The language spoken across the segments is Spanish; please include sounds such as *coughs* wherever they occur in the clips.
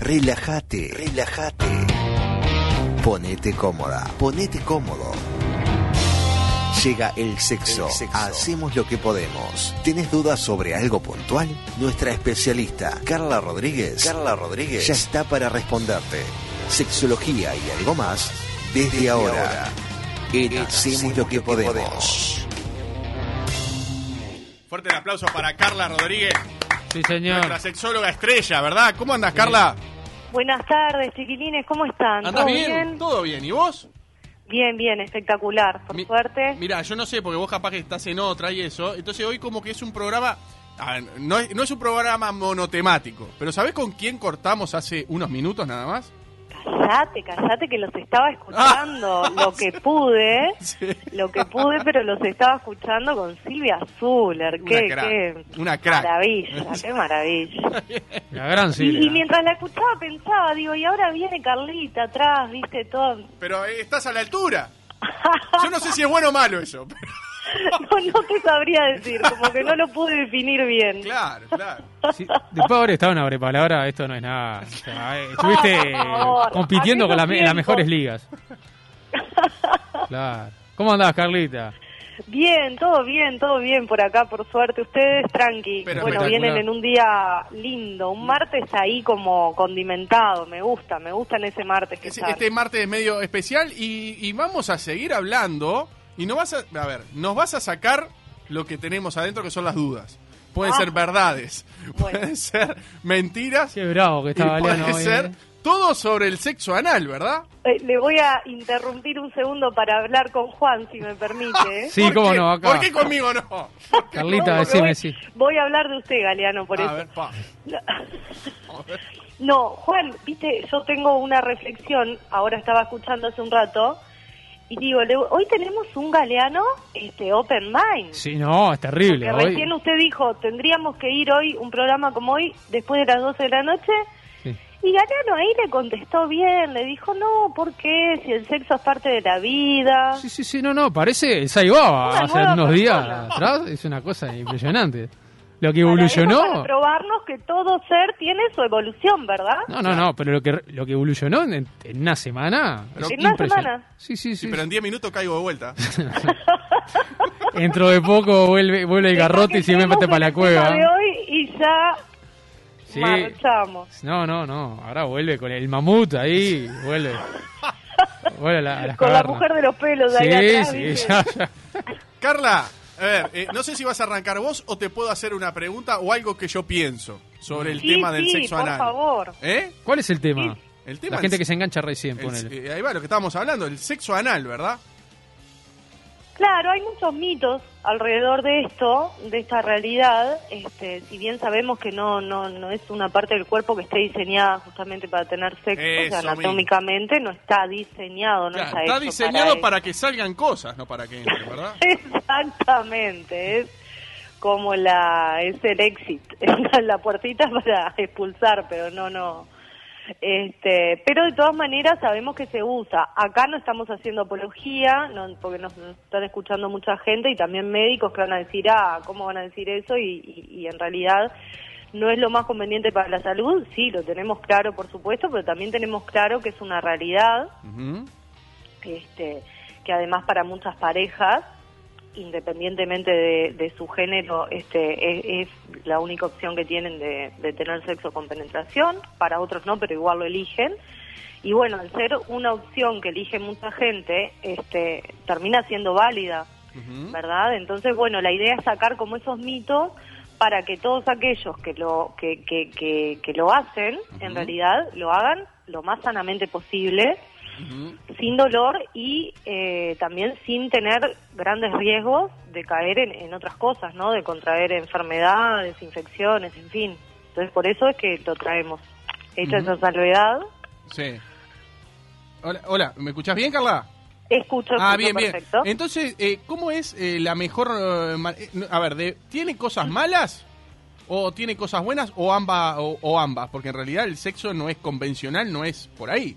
Relájate, relájate. Ponete cómoda, ponete cómodo. Llega el sexo. Hacemos lo que podemos. ¿Tienes dudas sobre algo puntual? Nuestra especialista, Carla Rodríguez, Carla Rodríguez, ya está para responderte. Sexología y algo más desde, ahora. En Hacemos lo que, podemos. Fuerte el aplauso para Carla Rodríguez, Sí, señor. nuestra sexóloga estrella, ¿verdad? ¿Cómo andas, Carla? Buenas tardes, chiquilines, ¿cómo están? ¿Andas ¿Todo bien? ¿Todo bien? ¿Y vos? Bien, bien, espectacular, por Mi- suerte. Mira, yo no sé, porque vos capaz que estás en otra y eso. Entonces hoy como que es un programa... no, es, no es un programa monotemático, pero ¿sabés con quién cortamos hace unos minutos nada más? Callate, callate que los estaba escuchando lo que pude, *laughs* Sí. lo que pude, pero los estaba escuchando con Silvia Zuller. Qué, Una crack, qué una crack. maravilla, *laughs* qué maravilla. La gran Y, Silvia. y mientras la escuchaba pensaba, digo, y ahora viene Carlita atrás, viste, todo. Pero eh, estás a la altura. *laughs* Yo no sé si es bueno o malo eso. pero- *laughs* no, no te sabría decir, como que no lo pude definir bien. claro, claro. Sí, después de haber estado en Abrepalabra, esto no es nada. O sea, eh, estuviste favor, compitiendo con la- aquellos en las mejores ligas. Claro. ¿Cómo andás, Carlita? Bien, todo bien, todo bien por acá, por suerte. Ustedes tranqui. Pero bueno, vienen en un día lindo, un martes ahí como condimentado. Me gusta, me gusta en ese martes que sale. Este martes es medio especial y, y vamos a seguir hablando. Y no vas a, a ver, nos vas a sacar lo que tenemos adentro que son las dudas. Pueden Ah. ser verdades, Bueno. pueden ser mentiras Qué bravo que Galeano puede hoy, ser eh. todo sobre el sexo anal, ¿verdad? Eh, le voy a interrumpir un segundo para hablar con Juan, si me permite. ¿eh? Sí, ¿Por cómo qué? no, acá. ¿Por qué conmigo no? *laughs* Carlita, No, decime voy, sí. voy a hablar de usted, Galeano, por a eso. ver, pa. *laughs* A ver. No, Juan, viste, yo tengo una reflexión, ahora estaba escuchando hace un rato, y digo, le- hoy tenemos un Galeano este, open mind. Sí, no, es terrible. Porque Hoy, recién usted dijo, tendríamos que ir hoy, un programa como hoy, después de las 12 de la noche. Sí. Y Galeano ahí le contestó bien, le dijo, no, ¿por qué? Si el sexo es parte de la vida. Sí, sí, sí, no, no, parece Saibaba Una hace unos días persona. atrás. Es una cosa impresionante. Lo que Para evolucionó. eso, Para probarnos que todo ser tiene su evolución, ¿verdad? No, no, no, pero lo que, lo que evolucionó en, en una semana. Pero- es ¿En una semana? Sí, sí, sí. Sí, pero en 10 minutos caigo de vuelta. *laughs* Dentro de poco vuelve, vuelve el garrote y se me mete para la cueva. de hoy y ya Sí. marchamos. No, no, no. Ahora vuelve con el mamut ahí. Vuelve. *laughs* Vuelve a, la- a las Con la mujer de los pelos Sí, ahí atrás, sí, ya, ya. Carla, a ver, eh, no sé si vas a arrancar vos o te puedo hacer una pregunta o algo que yo pienso sobre el Sí, tema del sí, sexo por anal. favor. ¿Eh? ¿Cuál es el tema? El tema La gente que se- engancha recién, el- ponele. eh, ahí va lo que estábamos hablando, el sexo anal, ¿verdad? Claro, hay muchos mitos alrededor de esto, de esta realidad. Este, si bien sabemos que no, no, no es una parte del cuerpo que esté diseñada justamente para tener sexo, o sea, Eso mismo. anatómicamente no está diseñado, no Claro, está, está hecho diseñado para, para, que salgan cosas, no para que entren, ¿verdad? *laughs* Exactamente, es como la es el exit, *laughs* es la puertita para expulsar, pero no, no. Este, pero de todas maneras sabemos que se usa. Acá no estamos haciendo apología, no, porque nos, están escuchando mucha gente y también médicos que van a decir, ah, ¿cómo van a decir eso? Y, y- y en realidad no es lo más conveniente para la salud. Sí, lo tenemos claro, por supuesto, pero también tenemos claro que es una realidad Ujú. este, que además para muchas parejas, independientemente de, de su género, este, es, es la única opción que tienen de, de tener sexo con penetración, para otros no, pero igual lo eligen. Y bueno, al ser una opción que elige mucha gente, este, termina siendo válida. ¿verdad? Entonces, bueno, la idea es sacar como esos mitos para que todos aquellos que lo que, que, que, que lo hacen, en realidad, lo hagan lo más sanamente posible, Sin dolor y eh, también sin tener grandes riesgos de caer en, en otras cosas, ¿no? De contraer enfermedades, infecciones, en fin. Entonces, por eso es que lo traemos. Hecha Ujú. esa salvedad, Sí. Hola, hola, ¿me escuchás bien, Carla? escucho, Ah, bien, bien. Entonces, eh, ¿cómo es eh, la mejor... eh, eh, a ver, de, ¿tiene cosas malas? ¿O tiene cosas buenas? ¿O ambas? O, o ambas? Porque en realidad el sexo no es convencional, no es por ahí.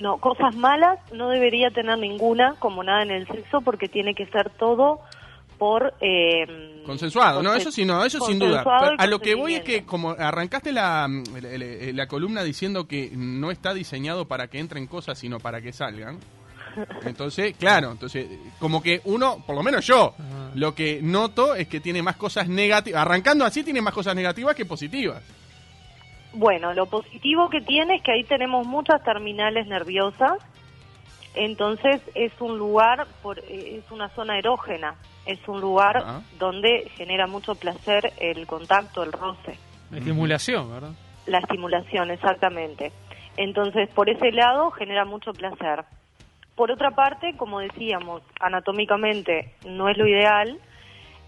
No, cosas malas no debería tener ninguna, como nada en el sexo, porque tiene que ser todo por... Eh, Consensuado, no, eso sí, no, eso sin duda. a lo que voy es que como arrancaste la, la, la- la columna diciendo que no está diseñado para que entren cosas, sino para que salgan. Entonces, claro, entonces, como que uno, por lo menos yo, lo que noto es que tiene más cosas negativas, arrancando así tiene más cosas negativas que positivas. Bueno, lo positivo que tiene es que ahí tenemos muchas terminales nerviosas, entonces es un lugar, por, eh, es una zona erógena, es un lugar donde genera mucho placer el contacto, el roce, Estimulación, ¿verdad? la estimulación, exactamente. Entonces, por ese lado genera mucho placer. Por otra parte, como decíamos, anatómicamente no es lo ideal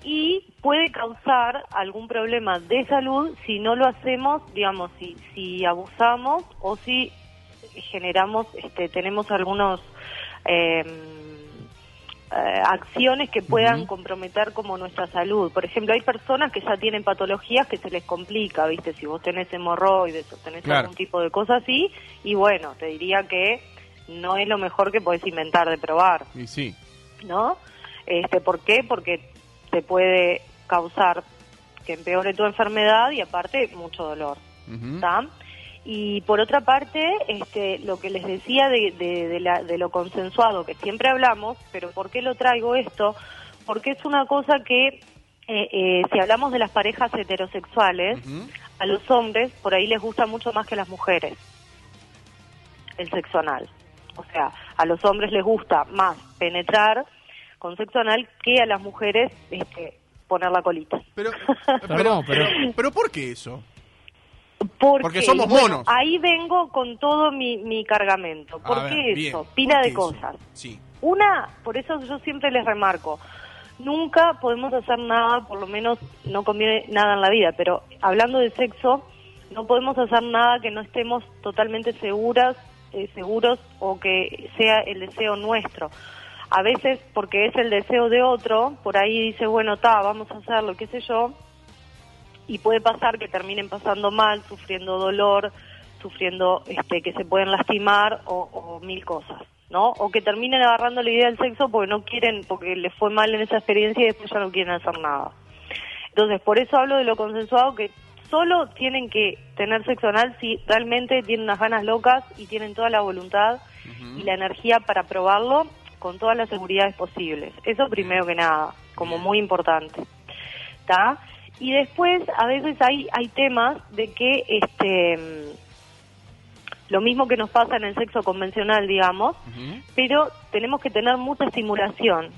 y puede causar algún problema de salud si no lo hacemos, digamos, si, si abusamos o si generamos, este, tenemos algunos eh, eh, acciones que puedan comprometer como nuestra salud. Por ejemplo, hay personas que ya tienen patologías que se les complica, ¿viste? Si vos tenés hemorroides o tenés Claro. algún tipo de cosa así, y bueno, te diría que no es lo mejor que podés inventar de probar. Y sí. ¿no? Este, ¿Por qué? Porque te puede causar que empeore tu enfermedad y aparte mucho dolor. ¿está? Y por otra parte, este, lo que les decía de, de, de la- de lo consensuado, que siempre hablamos, pero ¿por qué lo traigo esto? Porque es una cosa que, eh, eh, si hablamos de las parejas heterosexuales, a los hombres por ahí les gusta mucho más que a las mujeres el sexo anal. O sea, a los hombres les gusta más penetrar con sexo anal que a las mujeres este, poner la colita. Pero, *laughs* Perdón, pero- pero ¿por qué eso? Porque, Porque somos bueno, monos. ahí vengo con todo mi, mi cargamento. ¿Por A ver, qué bien. eso? ¿Por Pila qué de eso? cosas. Sí. Una, por eso yo siempre les remarco, nunca podemos hacer nada, por lo menos no conviene nada en la vida, pero hablando de sexo, no podemos hacer nada que no estemos totalmente seguras, eh, seguros o que sea el deseo nuestro. A veces, porque es el deseo de otro, por ahí dice, bueno, ta, vamos a hacerlo, qué sé yo, y puede pasar que terminen pasando mal, sufriendo dolor, sufriendo este, que se pueden lastimar o, o mil cosas, ¿no? O que terminen agarrando la idea del sexo porque no quieren, porque les fue mal en esa experiencia y después ya no quieren hacer nada. Entonces, por eso hablo de lo consensuado, que solo tienen que tener sexo anal si realmente tienen unas ganas locas y tienen toda la voluntad y la energía para probarlo con todas las seguridades posibles. Eso primero que nada, como muy importante. ¿Está? Y después, a veces hay, hay temas de que este mm, lo mismo que nos pasa en el sexo convencional, digamos, pero tenemos que tener mucha estimulación.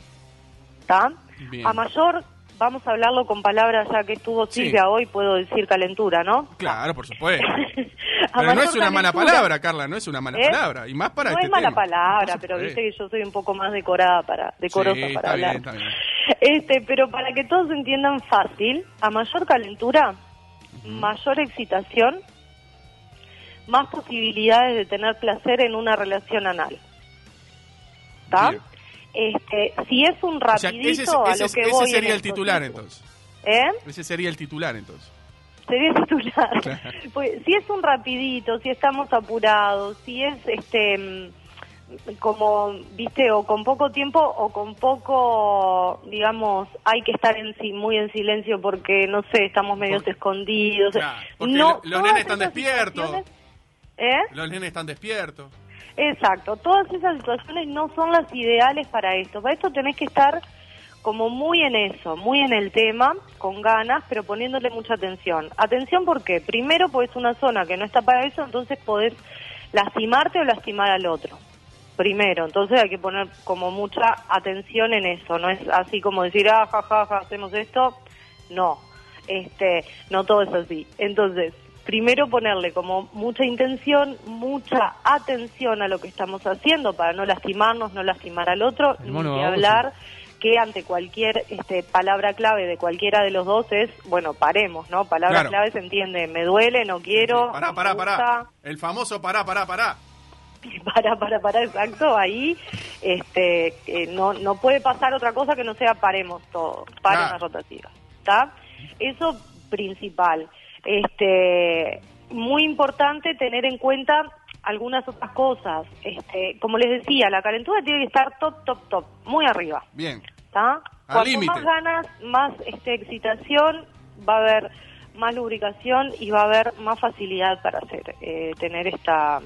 ¿Está? A mayor, vamos a hablarlo con palabras, ya que estuvo Sí. Silvia hoy, puedo decir calentura, ¿no? Claro, por supuesto. *laughs* Pero no es una mala palabra, Carla, no es una mala ¿Eh? palabra. Y más para no este es mala tema. palabra, pero viste que yo soy un poco más decorada para, decorosa Sí, para hablar. bien, está bien. Este, pero para que todos entiendan fácil, a mayor calentura, mayor excitación, más posibilidades de tener placer en una relación anal. ¿Está? Este, si es un O sea, rapidito ese, a lo que ese voy en sería el titular entonces. ¿Eh? Ese sería el titular entonces. Sería titular. Claro. *laughs* Pues, si es un rapidito, si estamos apurados, si es este mm, como, viste, o con poco tiempo o con poco, digamos, hay que estar en sí, muy en silencio porque, no sé, estamos medios Porque- escondidos. Claro, porque no, lo- los nenes están despiertos. ¿Eh? Los nenes están despiertos. Exacto, todas esas situaciones no son las ideales para esto. Para esto tenés que estar como muy en eso, muy en el tema, con ganas, pero poniéndole mucha atención. Atención porque, primero, pues es una zona que no está para eso, entonces podés lastimarte o lastimar al otro. Primero, entonces hay que poner como mucha atención en eso, no es así como decir, ah, ja, ja, ja, hacemos esto, no, este, no todo es así. Entonces, primero ponerle como mucha intención, mucha atención a lo que estamos haciendo para no lastimarnos, no lastimar al otro, ni mono baboso. hablar que ante cualquier este, palabra clave de cualquiera de los dos es, bueno, paremos, ¿no? Palabra Claro. clave se entiende, me duele, no quiero, Pará, pará, me pará. El famoso pará, pará, pará. *laughs* para, para, para, exacto, ahí este, eh, no, no puede pasar otra cosa que no sea paremos todo, para Claro. una rotativa, ¿está? Eso principal. Este, muy importante tener en cuenta algunas otras cosas. Este, como les decía, la calentura tiene que estar top, top, top, muy arriba, Bien. ¿está? Cuanto más ganas, más este, excitación, va a haber más lubricación y va a haber más facilidad para hacer eh, tener esta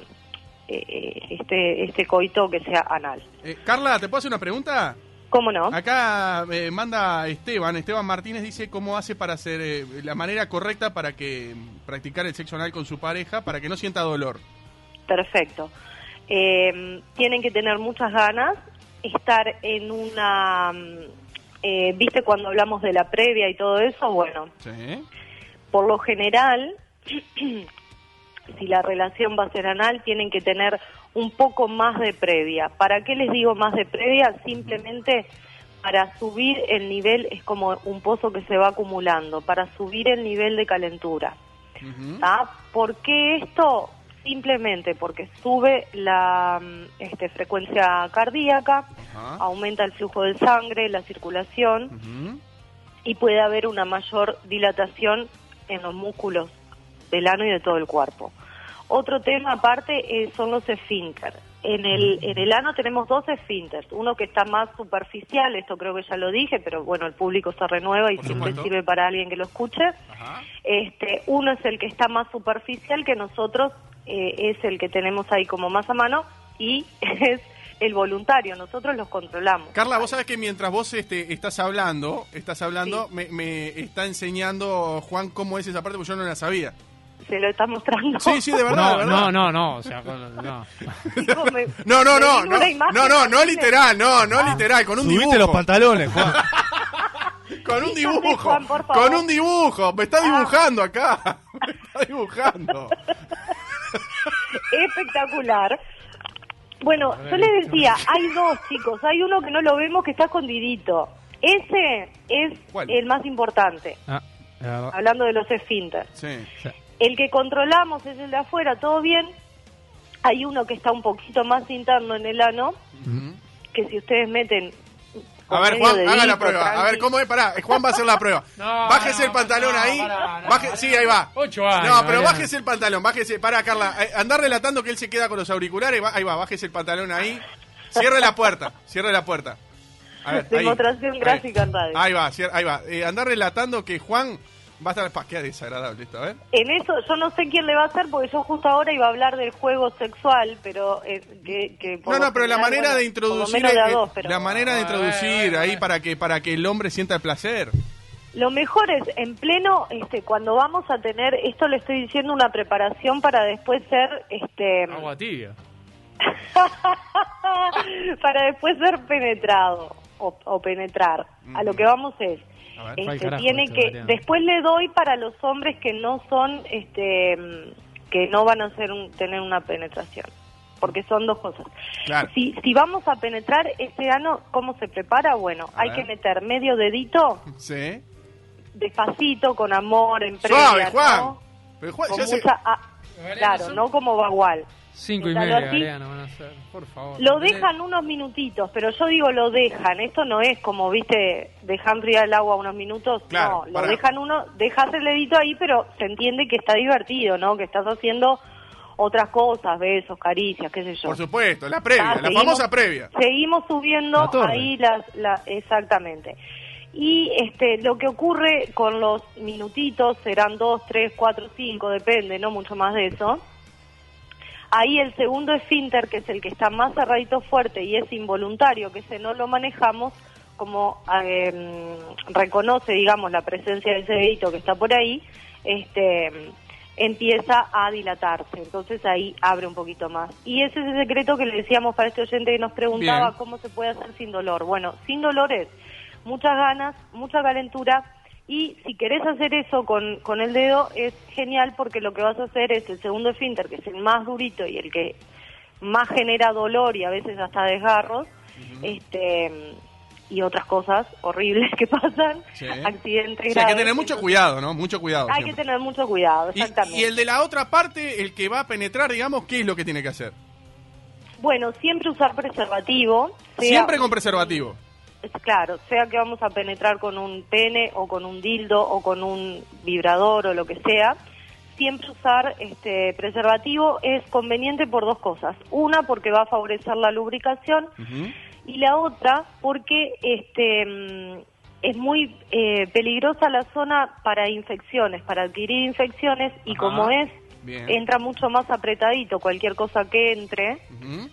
eh, eh, este este coito que sea anal. Eh, Carla, ¿te puedo hacer una pregunta? ¿Cómo no? Acá eh, manda Esteban, Esteban Martínez dice cómo hace para hacer eh, la manera correcta para que mm, practicar el sexo anal con su pareja para que no sienta dolor. Perfecto. Eh, tienen que tener muchas ganas, estar en una... mm, eh, ¿Viste cuando hablamos de la previa y todo eso? Bueno, Sí. por lo general, *clears throat* si la relación va a ser anal, tienen que tener un poco más de previa. ¿Para qué les digo más de previa? Simplemente para subir el nivel, es como un pozo que se va acumulando, para subir el nivel de calentura. Ujú. ¿Tá? ¿Por qué esto? Simplemente porque sube la mm, este, frecuencia cardíaca, aumenta el flujo de sangre, la circulación y puede haber una mayor dilatación en los músculos del ano y de todo el cuerpo. Otro tema aparte eh, son los esfínter. En el, en el ano tenemos dos esfínteres, uno que está más superficial, esto creo que ya lo dije, pero bueno, el público se renueva y siempre sirve para alguien que lo escuche. Ajá. Este, uno es el que está más superficial que nosotros, eh, es el que tenemos ahí como más a mano y *laughs* es el voluntario, nosotros los controlamos. Carla, vos sabés que mientras vos este, estás hablando, estás hablando, me, me está enseñando Juan cómo es esa parte porque yo no la sabía. Se lo está mostrando. Sí, sí, de verdad, No, de verdad. no, no, no, o sea, con- no. Digo, me- *laughs* No, no, no, no, no, no, no literal, no, no literal, con un Subiste dibujo. los pantalones, Juan. *laughs* Con un dibujo, Juan, por favor. con un dibujo, me está Ah. dibujando acá, *laughs* me está dibujando. Espectacular. Bueno, yo les decía, hay dos chicos, hay uno que no lo vemos que está escondidito. Ese es ¿Cuál? el más importante, Ah, hablando de los esfínteres. Sí. El que controlamos es el de afuera, todo bien. Hay uno que está un poquito más interno en el ano, que si ustedes meten... A ver, Juan, haga la prueba. A ver. ¿cómo es? Pará, Juan va a hacer la prueba. *laughs* No, bájese no, el pantalón no, ahí. no, Baje- sí, ahí va. Ocho años, No, pero bájese el pantalón, bájese. Pará, Carla. eh, Andá relatando que él se queda con los auriculares. ahí va, bájese el pantalón ahí. Cierre la puerta, cierre la puerta. A ver. Demostración Ahí. gráfica en radio. Ahí va, cier- ahí va. Eh, andá relatando que Juan va a estar... Pa, qué desagradable esto, a ver. En eso yo no sé quién le va a hacer porque yo justo ahora iba a hablar del juego sexual, pero eh, que, que por No, no, pero la manera bueno, de introducir... por lo menos de a eh, dos, pero La manera de introducir ahí para que, para que el hombre sienta el placer. Lo mejor es en pleno, este, cuando vamos a tener, esto le estoy diciendo una preparación para después ser, este, Agua tibia. *laughs* para después ser penetrado o, o penetrar. A lo que vamos es, ver. este, tiene que, después le doy para los hombres que no son, este, que no van a hacer un- tener una penetración. Porque son dos cosas. Claro. Si, si vamos a penetrar este ano, ¿cómo se prepara? Bueno, A hay ver. que meter medio dedito, Sí. despacito, con amor, en previa, Suave, Juan. ¿no? Pero Juan, Con se- mucha... claro, no como bagual. Cinco y media, van a ser. Por favor. Lo dejan unos minutitos, pero yo digo lo dejan. Esto no es como, viste, dejan enfriar el agua unos minutos. Claro, no, lo para. dejan uno, dejas el dedito ahí, pero se entiende que está divertido, ¿no? Que estás haciendo otras cosas, besos, caricias, qué sé yo. Por supuesto, la previa, Ah, la seguimos- famosa previa. Seguimos subiendo La ahí las, la, exactamente. Y este, lo que ocurre con los minutitos, serán dos, tres, cuatro, cinco, depende, no mucho más de eso. Ahí el segundo esfínter, que es el que está más cerradito fuerte y es involuntario, que ese no lo manejamos, como eh, reconoce, digamos, la presencia de ese dedito que está por ahí, este empieza a dilatarse. Entonces ahí abre un poquito más. Y ese es el secreto que le decíamos para este oyente que nos preguntaba Bien. cómo se puede hacer sin dolor. Bueno, sin dolor es muchas ganas, mucha calentura y si querés hacer eso con, con el dedo es genial porque lo que vas a hacer es el segundo esfínter, que es el más durito y el que más genera dolor y a veces hasta desgarros, este y otras cosas horribles que pasan, Sí. accidentes Sí, hay que tener mucho cuidado, ¿no? Mucho cuidado. Hay que tener mucho cuidado, Y- exactamente. Y, el de la otra parte, el que va a penetrar, digamos, ¿qué es lo que tiene que hacer? Bueno, siempre usar preservativo. sea- Siempre con preservativo. Es Claro, sea que vamos a penetrar con un pene o con un dildo o con un vibrador o lo que sea, siempre usar este preservativo es conveniente por dos cosas. Una, porque va a favorecer la lubricación y la otra, porque este mm, es muy eh, peligrosa la zona para infecciones, para adquirir infecciones y como es, Bien. entra mucho más apretadito cualquier cosa que entre.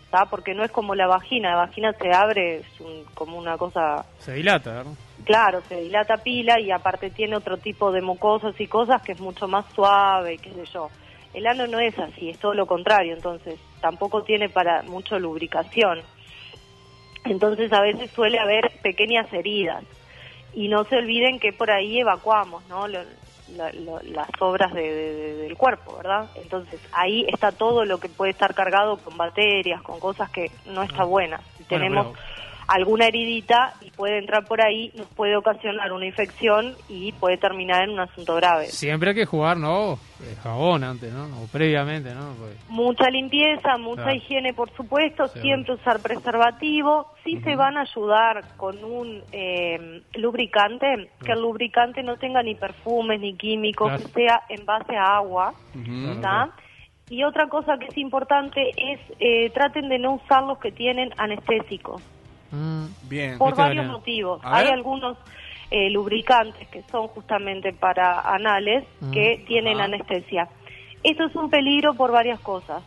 ¿tá? porque no es como la vagina, la vagina se abre es un- como una cosa, Se dilata, ¿verdad? claro, se dilata pila y aparte tiene otro tipo de mucosas y cosas que es mucho más suave, qué sé yo. El ano no es así, es todo lo contrario, entonces tampoco tiene para mucho lubricación. Entonces a veces suele haber pequeñas heridas. Y no se olviden que por ahí evacuamos, ¿no? Lo- la- lo- las obras de- de- de- del cuerpo, ¿verdad? Entonces ahí está todo lo que puede estar cargado con bacterias, con cosas que no está buena. Ah. Bueno, tenemos alguna heridita y puede entrar por ahí, nos puede ocasionar una infección y puede terminar en un asunto grave. Siempre hay que jugar, ¿no? Jabón antes, ¿no? O previamente, ¿no? Porque- Mucha limpieza, mucha Claro. higiene, por supuesto, siempre usar preservativo. Sí se van a ayudar con un eh, lubricante, que el lubricante no tenga ni perfumes ni químicos, Claro. que sea en base a agua. Ujú. ¿tá? Y otra cosa que es importante es eh, traten de no usar los que tienen anestésicos Mm, Bien. por varios motivos. A Hay ver. algunos eh, lubricantes que son justamente para anales Mm. que tienen anestesia. Esto es un peligro por varias cosas.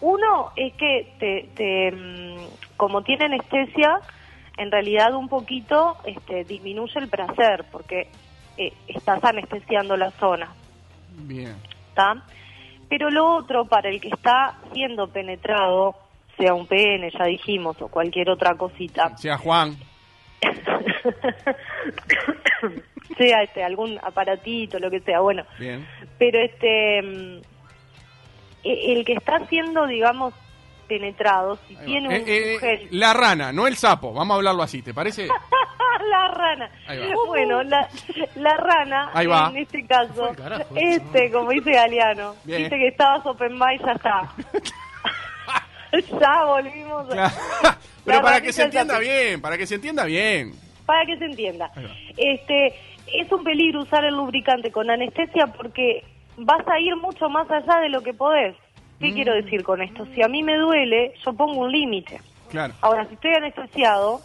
Uno es que te, te, mm, como tiene anestesia, en realidad un poquito este, disminuye el placer porque eh, estás anestesiando la zona. Bien. ¿está? Pero lo otro, para el que está siendo penetrado, sea un pene, ya dijimos, o cualquier otra cosita, Sea Juan. *coughs* sea este algún aparatito, lo que sea, bueno, Bien. pero este mm, e- el que está siendo, digamos, penetrado, si Ahí tiene va. un, Eh, eh, gen- la rana, no el sapo. Vamos a hablarlo así, ¿te parece? *laughs* la rana. Bueno, la, la rana, Ahí va. en este caso, carajo, este, como dice Galeano, Bien. dice que estabas open mind, ya está. *laughs* *laughs* ya volvimos. Claro. La *laughs* *laughs* Pero para que se entienda bien, para que se entienda bien. para que se entienda. Este, es un peligro usar el lubricante con anestesia porque vas a ir mucho más allá de lo que podés. ¿Qué Mm. quiero decir con esto? Si a mí me duele, yo pongo un límite. Claro. Ahora, si estoy anestesiado,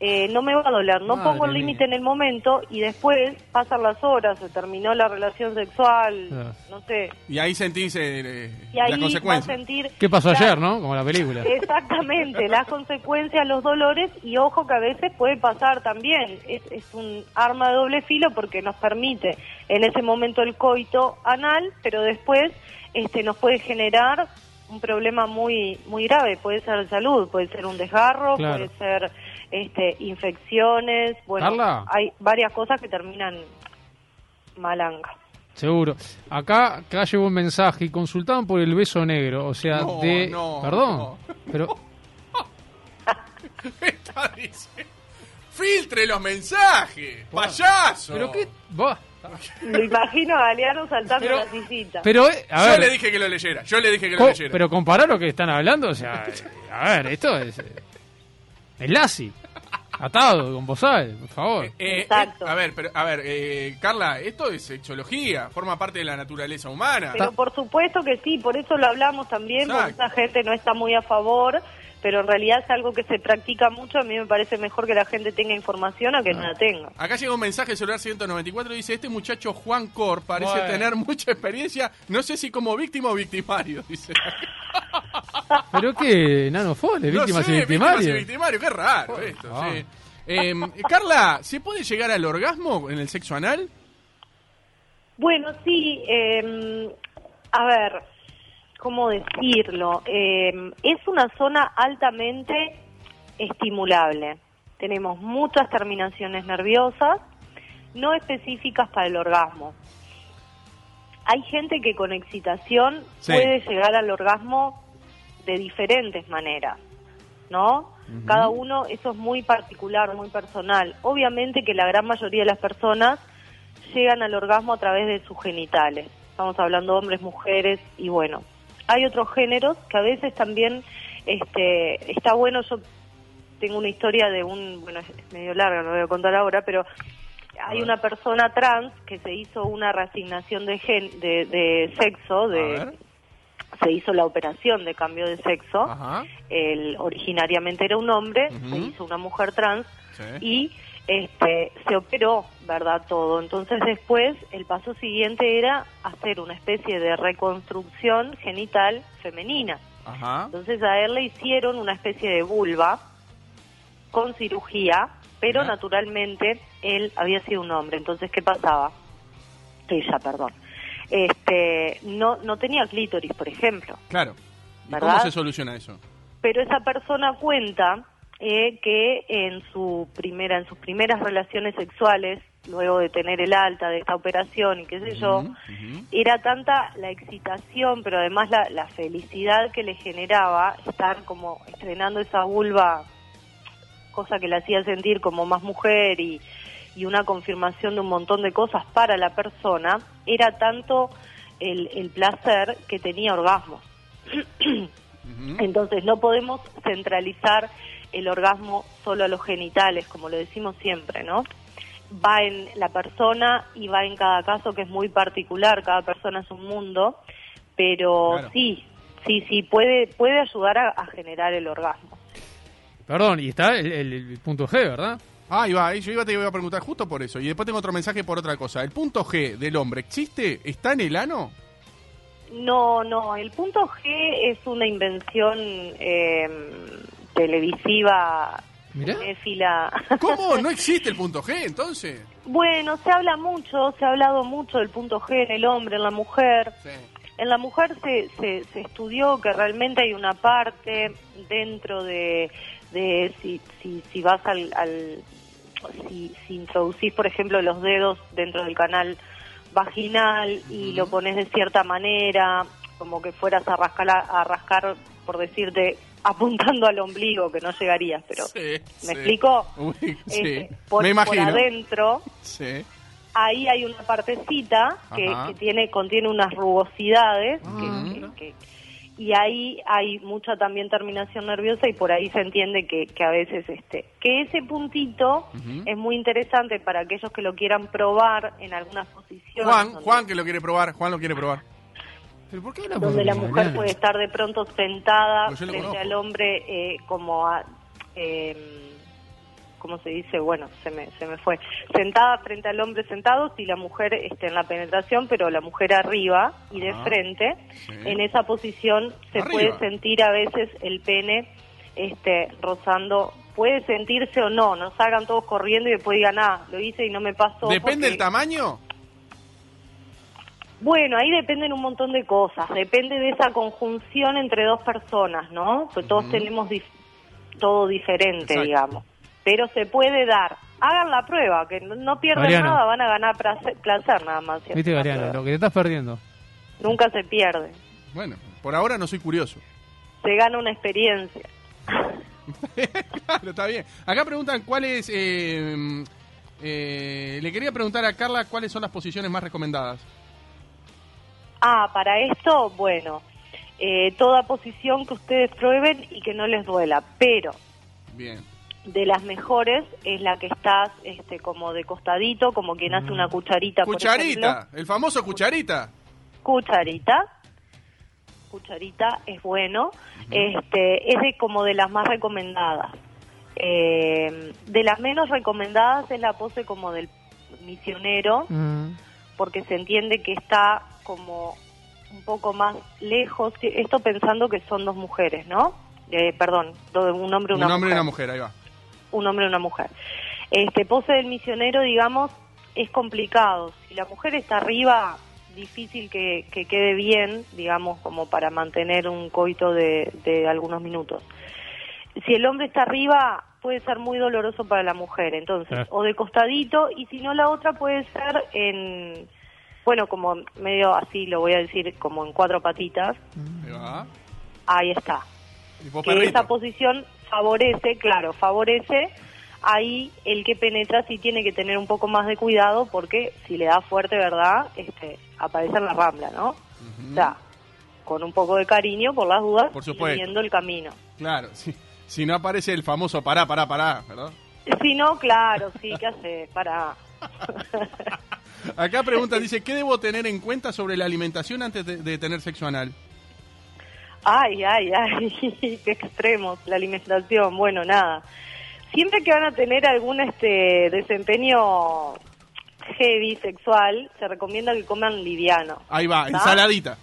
eh, no me va a doler. No Madre pongo el límite en el momento y después pasan las horas, se terminó la relación sexual, Claro. no sé. Y ahí sentís eh, Y ahí las va a consecuencias. sentir... ¿Qué pasó ayer, no? Como la película. Exactamente, las consecuencias, los dolores y ojo que a veces puede pasar también. Es, es un arma de doble filo porque nos permite en ese momento el coito anal, pero después este, nos puede generar un problema muy muy grave. Puede ser salud, puede ser un desgarro, Claro. puede ser este, infecciones. Bueno, Carla. hay varias cosas que terminan malanga. Seguro. Acá, acá llegó un mensaje y consultaban por el beso negro, o sea, No, de... no, Perdón, no. pero... *laughs* Está diciendo, Filtre los mensajes, payaso. ¿Pero qué? Va. Lo imagino a Galeano saltando Pero- la sisita. Pero, eh, Yo le dije que lo leyera, yo le dije que lo leyera. pero comparar lo que están hablando, o sea, eh, a ver, esto es... eh, El Lassi, atado con bozal, por favor. Eh, Exacto. eh, a ver, pero, a ver, eh, Carla, esto es sexología, forma parte de la naturaleza humana. Pero por supuesto que sí, por eso lo hablamos también, porque esa gente no está muy a favor, pero en realidad es algo que se practica mucho, a mí me parece mejor que la gente tenga información a que no la tenga. Acá llega un mensaje del celular 194 dice, este muchacho Juan Cor parece Bueno. tener mucha experiencia, no sé si como víctima o victimario, *laughs* dice. ¿Pero qué? Nano Fole, No víctimas sé, y victimarios. víctimas y victimarios, qué raro esto, Ah. sí. Eh, Carla, ¿se puede llegar al orgasmo en el sexo anal? Bueno, sí, eh, a ver, ¿cómo decirlo? Eh, es una zona altamente estimulable. Tenemos muchas terminaciones nerviosas, no específicas para el orgasmo. Hay gente que con excitación Sí. puede llegar al orgasmo de diferentes maneras, ¿no? Cada uno, eso es muy particular, muy personal. Obviamente que la gran mayoría de las personas llegan al orgasmo a través de sus genitales. Estamos hablando hombres, mujeres y bueno. Hay otros géneros que a veces también este, está bueno. Yo tengo una historia de un, bueno, es medio larga, no voy a contar ahora, pero hay una persona trans que se hizo una reasignación de, gen, de, de sexo, de. Se hizo la operación de cambio de sexo. Ajá. Él originariamente era un hombre, se hizo una mujer trans Sí. y este, se operó, ¿verdad? Todo. Entonces después el paso siguiente era hacer una especie de reconstrucción genital femenina. Ajá. Entonces a él le hicieron una especie de vulva con cirugía, pero naturalmente él había sido un hombre. Entonces, ¿qué pasaba? Ella, perdón. Este, no, no tenía clítoris, por ejemplo. Claro. ¿Y ¿Verdad? cómo se soluciona eso? Pero esa persona cuenta eh, que en su primera, en sus primeras relaciones sexuales, luego de tener el alta de esta operación y qué sé yo, era tanta la excitación, pero además la, la felicidad que le generaba estar como estrenando esa vulva, cosa que le hacía sentir como más mujer y, y una confirmación de un montón de cosas para la persona, era tanto el, el placer que tenía orgasmos. Ujú. Entonces no podemos centralizar el orgasmo solo a los genitales, como lo decimos siempre, ¿no? Va en la persona y va en cada caso que es muy particular, cada persona es un mundo, pero Claro. sí, sí, sí, puede, puede ayudar a, a generar el orgasmo. Perdón, y está el, el- el punto G, ¿verdad? Ah, ahí va, ahí yo iba, te iba a preguntar justo por eso. Y después tengo otro mensaje por otra cosa. ¿El punto G del hombre existe? ¿Está en el ano? No, no, el punto G es una invención eh, televisiva, Mirá. *laughs* ¿Cómo? ¿No existe el punto G entonces? Bueno, se habla mucho, se ha hablado mucho del punto G en el hombre, en la mujer. Sí. En la mujer se, se, se estudió que realmente hay una parte dentro de, de si, si, si vas al, al si, si introducís, por ejemplo, los dedos dentro del canal vaginal y lo pones de cierta manera, como que fueras a rascar, a rascar por decirte, *laughs* apuntando al ombligo, que no llegarías, pero Sí, ¿me sí. explico? Uy, sí. Este, por, Me por imagino. adentro Sí. ahí hay una partecita que, que tiene contiene unas rugosidades que- Ah. que- que- y ahí hay mucha también terminación nerviosa y por ahí se entiende que, que a veces este que ese puntito es muy interesante para aquellos que lo quieran probar en algunas posiciones Juan, donde, Juan que lo quiere probar. Juan lo quiere probar. ¿Pero por qué hablamos donde de la mujer puede estar de pronto sentada Pues frente conozco. al hombre eh, como a, eh, ¿cómo se dice? Bueno, se me, se me fue. Sentada frente al hombre sentado, si la mujer está en la penetración, pero la mujer arriba y de Ajá. frente, Sí. en esa posición se Arriba. puede sentir a veces el pene este rozando, puede sentirse o no, no salgan todos corriendo y después digan, ah, lo hice y no me pasó. ¿Depende porque- del tamaño? bueno, ahí dependen un montón de cosas. Depende de esa conjunción entre dos personas, ¿no? Pues todos tenemos dif- todo diferente, Exacto. digamos. Pero se puede dar. Hagan la prueba, que no, no pierden Mariano. nada, van a ganar placer, placer nada más. si Viste, Mariano, lo que te estás perdiendo. Nunca se pierde. Bueno, por ahora no soy curioso. Se gana una experiencia. claro, está bien. Acá preguntan cuáles... eh, eh, le quería preguntar a Carla cuáles son las posiciones más recomendadas. Ah, para esto, bueno, eh, toda posición que ustedes prueben y que no les duela, pero Bien. De las mejores es la que estás este, como de costadito, como quien hace una cucharita. por ejemplo. Cucharita, el famoso cucharita. cucharita. Cucharita es bueno. Este, es de como de las más recomendadas. Eh, de las menos recomendadas es la pose como del misionero, Mm. porque se entiende que está como un poco más lejos. Esto pensando que son dos mujeres, ¿no? Eh, perdón, un hombre y Un una hombre y mujer una mujer, ahí va. Un hombre y una mujer. Este pose del misionero, digamos, es complicado. Si la mujer está arriba, difícil que, que quede bien, digamos, como para mantener un coito de, de algunos minutos. Si el hombre está arriba, puede ser muy doloroso para la mujer, entonces, Ah. o de costadito, y si no la otra puede ser en, bueno, como medio así, lo voy a decir, como en cuatro patitas, Ahí va. ahí está que esa posición favorece, claro, favorece ahí el que penetra sí tiene que tener un poco más de cuidado porque si le da fuerte, ¿verdad? Este, aparece en la rambla, ¿no? Ujú. O sea, con un poco de cariño por las dudas, Por viendo el camino. Claro, sí. Si no aparece el famoso pará, pará, pará, ¿verdad? Si no, claro, sí, ¿qué hace? Para... *laughs* Acá pregunta, dice, ¿qué debo tener en cuenta sobre la alimentación antes de, de tener sexo anal? Ay, ay, ay, *laughs* qué extremos, la alimentación. Bueno, nada. siempre que van a tener algún este desempeño heavy sexual, se recomienda que coman liviano. Ahí va, ensaladita.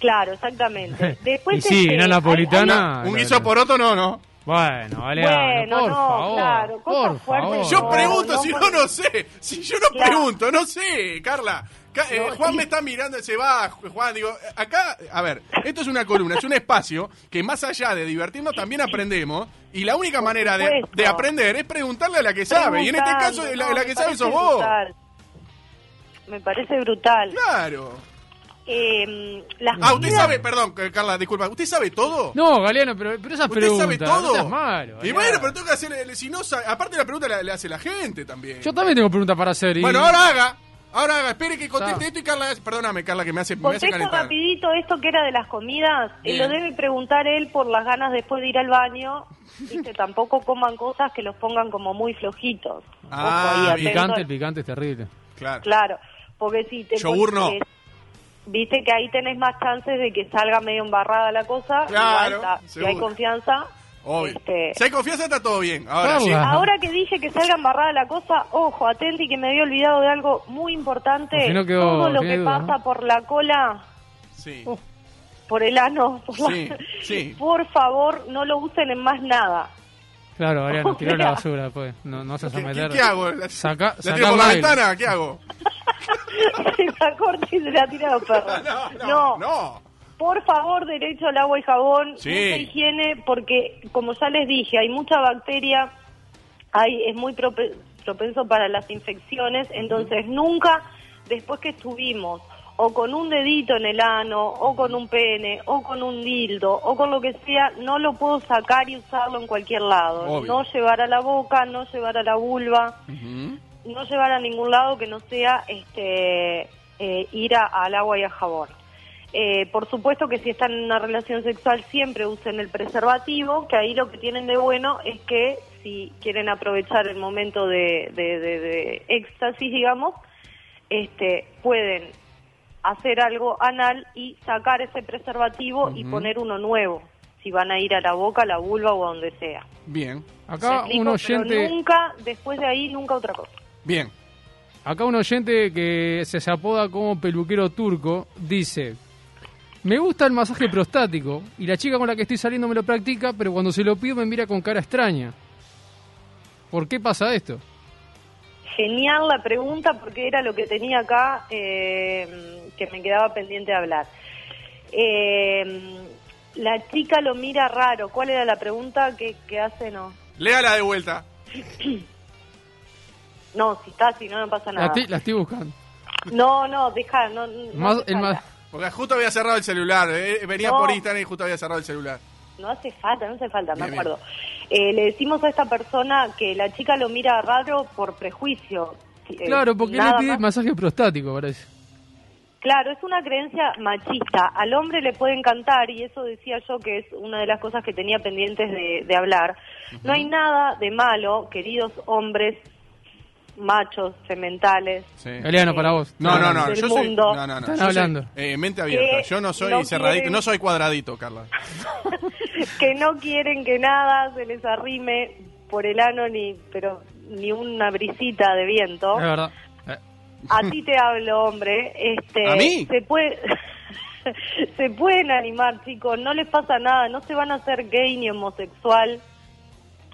Claro, exactamente. *laughs* Después y sí, este, una hay- napolitana. Un guiso poroto no, no. Bueno, Galeano, Bueno, por no, favor. claro, cosas por fuertes favor. Yo pregunto, no, si no, no sé. Si yo no Claro. pregunto, no sé, Carla. Eh, Juan me está mirando, se va, Juan, digo, acá, a ver, esto es una columna, es un espacio que más allá de divertirnos también aprendemos y la única manera de, aprender es preguntarle a la que sabe y en este caso la, no, la me que sabe sos vos. brutal. Me parece brutal. Claro. Eh, las Ah, usted sabe, perdón, eh, Carla, disculpa, ¿usted sabe todo? No, Galeano, pero, pero esas ¿Usted preguntas. sabe todo? No malo. y bueno, pero tengo que hacerle, si no, aparte la pregunta la, la hace la gente también. Yo también tengo preguntas para hacer. y- Bueno, ahora haga. Ahora. Espere que conteste Está. esto y Carla. Perdóname, Carla, que me hace, me hace Contesto calentar. rapidito esto que era de las comidas. eh, Bien. lo debe preguntar él por las ganas después de ir al baño. Viste, *laughs* tampoco coman cosas que los pongan como muy flojitos. Ah, Ojo picante, el picante es terrible. Claro. Claro, porque si te Yogur no. Viste que ahí tenés más chances de que salga medio embarrada la cosa. Claro, si hay confianza. Obvio. este, Si hay confianza, está todo bien. Ahora sí. Ahora que dije que salga embarrada la cosa, ojo, atenti que me había olvidado de algo muy importante. No quedó- Todo lo que duda, pasa ¿no? por la cola, Sí. Oh. por el ano, por, la- Sí, *laughs* sí. por favor, no lo usen en más nada. Claro, Galeano, *laughs* O tirá la basura después. No, no se ¿Qué, a meter. qué- qué hago? ¿La, Saca- la saca tiro por la baile. ventana? ¿Qué hago? *laughs* se la corta y se la tira a los perros. No, no, no. Por favor, derecho al agua y jabón, Sí. mucha higiene, porque como ya les dije, hay mucha bacteria, hay, es muy prope- propenso para las infecciones, entonces nunca, después que estuvimos o con un dedito en el ano, o con un pene, o con un dildo, o con lo que sea, no lo puedo sacar y usarlo en cualquier lado. Obvio. No llevar a la boca, no llevar a la vulva no llevar a ningún lado que no sea este eh, ir a- al agua y al jabón. Eh, por supuesto que si están en una relación sexual siempre usen el preservativo, que ahí lo que tienen de bueno es que si quieren aprovechar el momento de, de- de- de éxtasis, digamos, este, pueden hacer algo anal y sacar ese preservativo y poner uno nuevo, si van a ir a la boca, a la vulva o a donde sea. Bien, Acá un oyente. Pero nunca, después de ahí, nunca otra cosa. bien. Acá un oyente que se apoda como peluquero turco dice: Me gusta el masaje prostático y la chica con la que estoy saliendo me lo practica, pero cuando se lo pido me mira con cara extraña. ¿Por qué pasa esto? Genial la pregunta porque era lo que tenía acá eh, que me quedaba pendiente de hablar. Eh, la chica lo mira raro. ¿Cuál era la pregunta que, que hace? No, Léala de vuelta. no, si está, si no, no pasa nada. la estoy buscando. No, no, deja, no, no el. Porque justo había cerrado el celular. eh, Venía No. por Instagram y justo había cerrado el celular. No hace falta, no hace falta, me Bien, acuerdo. Eh, le decimos a esta persona que la chica lo mira raro por prejuicio. Eh, Claro, porque nada le pide más. masaje prostático, parece. Claro, es una creencia machista. Al hombre le puede encantar, y eso decía yo que es una de las cosas que tenía pendientes de, de hablar. No hay nada de malo, queridos hombres, machos, sementales, Sí. Galeano, para vos. No, no, no. Yo soy. mundo. No, no, no. Están yo soy, hablando. eh, mente abierta. Que Yo no soy no cerradito. quieren- No soy cuadradito, Carla. *laughs* que no quieren que nada se les arrime por el ano ni, pero ni una brisita de viento. Es verdad. Eh, A ti te hablo, hombre. Este, ¿A mí? Se puede, *laughs* se pueden animar, chicos. No les pasa nada. No se van a hacer gay ni homosexual,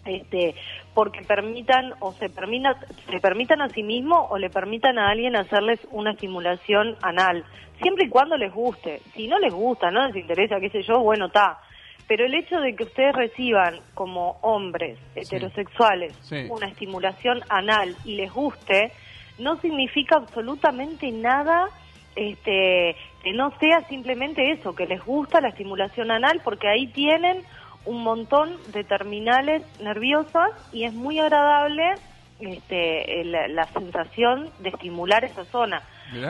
este, porque permitan o se permitan, se permitan a sí mismos o le permitan a alguien hacerles una estimulación anal, siempre y cuando les guste. Si no les gusta, no les interesa, qué sé yo, bueno, está. Pero el hecho de que ustedes reciban como hombres heterosexuales Sí. una estimulación anal y les guste, no significa absolutamente nada este, que no sea simplemente eso, que les gusta la estimulación anal, porque ahí tienen un montón de terminales nerviosas y es muy agradable este, la, la sensación de estimular esa zona,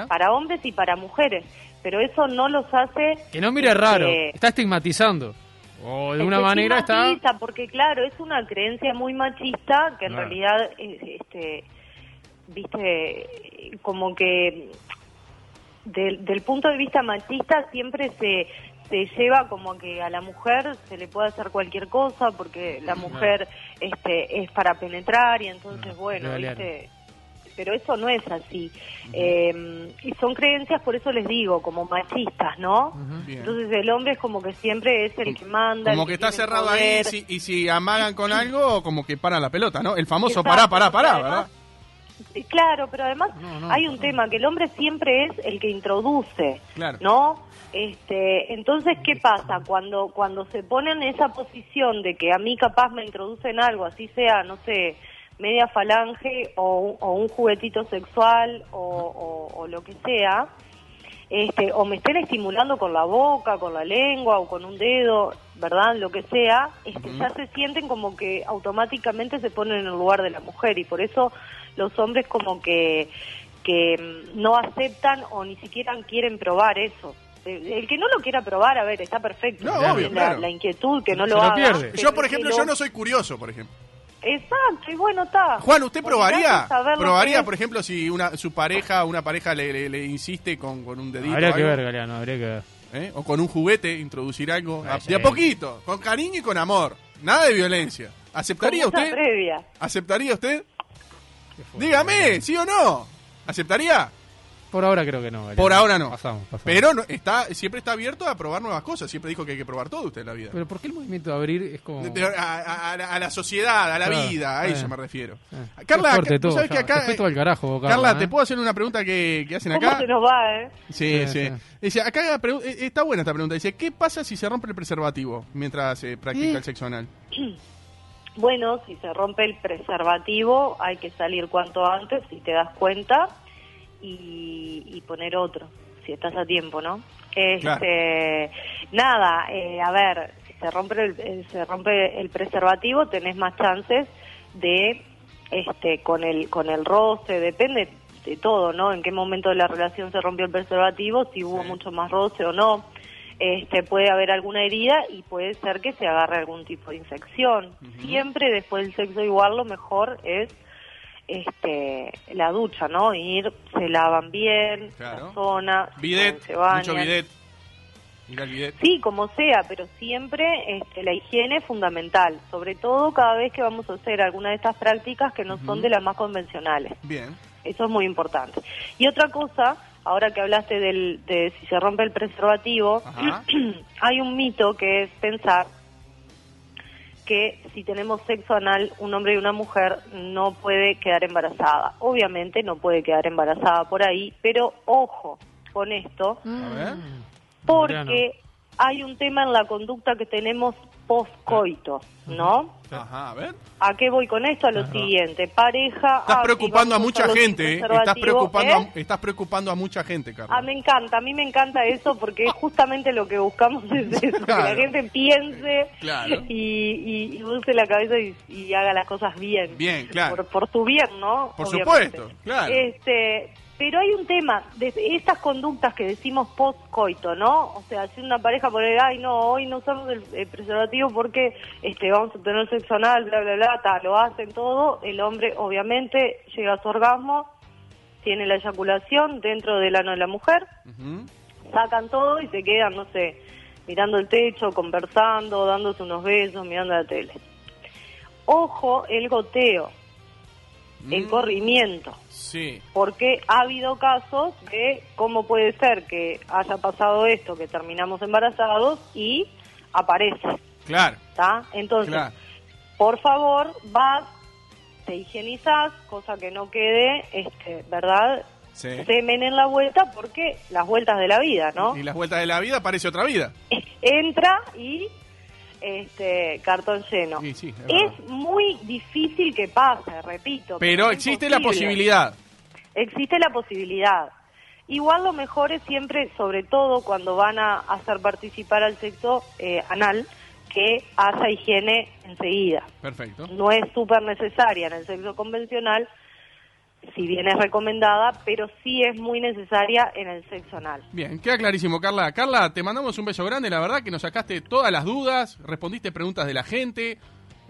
para hombres y para mujeres, pero eso no los hace... Que no mire raro. este, Está estigmatizando. O de una manera está. porque claro, es una creencia muy machista que en Claro. realidad, eh, este, viste, como que del, del punto de vista machista siempre se se lleva como que a la mujer se le puede hacer cualquier cosa porque la mujer este es para penetrar y entonces bueno. ¿viste? pero eso no es así Eh, y son creencias por eso les digo como machistas no entonces el hombre es como que siempre es el que manda Como el que está cerrado ahí y si, y si amagan con algo, como que paran la pelota, ¿no? El famoso Exacto, pará, pará, pará, además- ¿verdad? Claro, pero además No, no, hay un tema que el hombre siempre es el que introduce, Claro. ¿no? Este, entonces qué pasa cuando cuando se ponen en esa posición de que a mí capaz me introducen algo, así sea, no sé, media falange o, un- o un juguetito sexual o, o- o lo que sea, este, o me estén estimulando con la boca, con la lengua o con un dedo, ¿verdad? Lo que sea, este, ya se sienten como que automáticamente se ponen en el lugar de la mujer y por eso los hombres como que, que mm, no aceptan o ni siquiera quieren probar eso. Eh, El que no lo quiera probar, a ver, está perfecto. No, obvio, la, claro. la inquietud que no Se lo lo haga. pierde. Yo, por ejemplo, lo- yo no soy curioso, por ejemplo. Exacto, y bueno, está. Juan, ¿usted probaría? ¿Probaría, por ejemplo, si una su pareja una pareja le, le- le insiste con, con un dedito Habría o que ver, Galeano, habría que ver. ¿Eh? O con un juguete, introducir algo. A-. De a poquito, con cariño y con amor. Nada de violencia. ¿Aceptaría usted? previa. ¿Aceptaría usted? Dígame, ¿sí o no? ¿Aceptaría? Por ahora creo que no. Por ahora no. Pasamos, pasamos. Pero no, está, siempre está abierto a probar nuevas cosas. Siempre dijo que hay que probar todo usted en la vida. Pero ¿por qué el movimiento de abrir es como... De- de- a, a- a la- a la sociedad, a la Claro, vida, a eh. eso me refiero. Eh, Carla, fuerte ¿tú todo, sabes que ya, acá- todo al carajo, Carla, Carla, ¿te ¿eh? puedo hacer una pregunta que, que hacen ¿Cómo acá? se nos va, eh? Sí, Sí. Dice, acá eh, está buena esta pregunta. Dice, ¿qué pasa si se rompe el preservativo mientras se practica ¿Eh? el sexo anal? *clears throat* Bueno, si se rompe el preservativo, hay que salir cuanto antes, si te das cuenta, y, y poner otro, si estás a tiempo, ¿no? Este, Nada, eh, a ver, si se rompe el, eh, se rompe el preservativo, tenés más chances de, este, con el, con el roce, depende de todo, ¿no? En qué momento de la relación se rompió el preservativo, si hubo Sí. mucho más roce o no. Este, puede haber alguna herida y puede ser que se agarre algún tipo de infección. Siempre después del sexo igual lo mejor es este la ducha, ¿no? Ir, se lavan bien, Claro. la zona, Bidet, se bañan. mucho bidet. Sí, como sea, pero siempre este, la higiene es fundamental, sobre todo cada vez que vamos a hacer alguna de estas prácticas que no son de las más convencionales. Bien. Eso es muy importante. Y otra cosa, ahora que hablaste del, de si se rompe el preservativo, Ajá. *clears throat* hay un mito que es pensar que si tenemos sexo anal, un hombre y una mujer no puede quedar embarazada. Obviamente no puede quedar embarazada por ahí, pero ojo con esto, A ver. porque hay un tema en la conducta que tenemos post-coito, ¿no? Ajá, a ver. ¿A qué voy con esto? A lo Ajá. siguiente, pareja... Estás ah, preocupando a mucha gente, ¿eh? Estás preocupando, ¿eh? a, estás preocupando a mucha gente, Carla. Ah, me encanta, a mí me encanta eso porque es justamente lo que buscamos es eso, que la gente piense Claro. y, y, y use la cabeza y, y haga las cosas bien. Bien, claro. Por, por tu bien, ¿no? Por Obviamente. supuesto, claro. Este, pero hay un tema, de estas conductas que decimos post-coito, ¿no? O sea, si una pareja por ahí, ay, no, hoy no usamos el, el preservativo porque este vamos a tener sexo anal, bla, bla, bla, ta, lo hacen todo, el hombre obviamente llega a su orgasmo, tiene la eyaculación dentro del ano de la mujer, sacan todo y se quedan, no sé, mirando el techo, conversando, dándose unos besos, mirando la tele. Ojo, el goteo, el Mm, corrimiento, Sí. porque ha habido casos de cómo puede ser que haya pasado esto, que terminamos embarazados y aparece, Claro, ¿está? Entonces, claro. por favor, vas, te higienizás, cosa que no quede, este, ¿verdad? Sí. Semen en la vuelta, porque las vueltas de la vida, ¿no? Y las vueltas de la vida parece otra vida. *laughs* entra y este cartón lleno. Sí, sí, es muy difícil que pase, repito. Pero existe la posibilidad. Existe la posibilidad. Igual lo mejor es siempre, sobre todo cuando van a hacer participar al sexo eh, anal, que haya higiene enseguida. Perfecto. No es súper necesaria en el sexo convencional, si bien es recomendada, pero sí es muy necesaria en el sexo anal. Bien, queda clarísimo, Carla. Carla, te mandamos un beso grande. La verdad que nos sacaste todas las dudas, respondiste preguntas de la gente.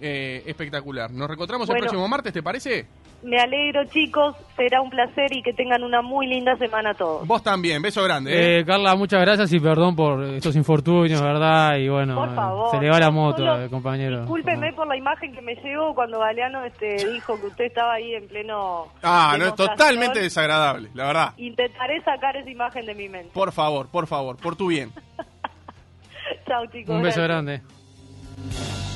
Eh, espectacular. Nos reencontramos el próximo martes, ¿te parece? Me alegro, chicos. Será un placer y que tengan una muy linda semana todos. Vos también, beso grande. ¿eh? Eh, Carla, muchas gracias y perdón por estos infortunios, ¿verdad? Y bueno, Por favor. se le va la moto, Solo eh, compañero. Discúlpeme por la imagen que me llegó cuando Galeano este, dijo que usted estaba ahí en pleno. ah, no, es totalmente desagradable, la verdad. Intentaré sacar esa imagen de mi mente. Por favor, por favor, por tu bien. *laughs* Chao, chicos. Un beso gracias. grande.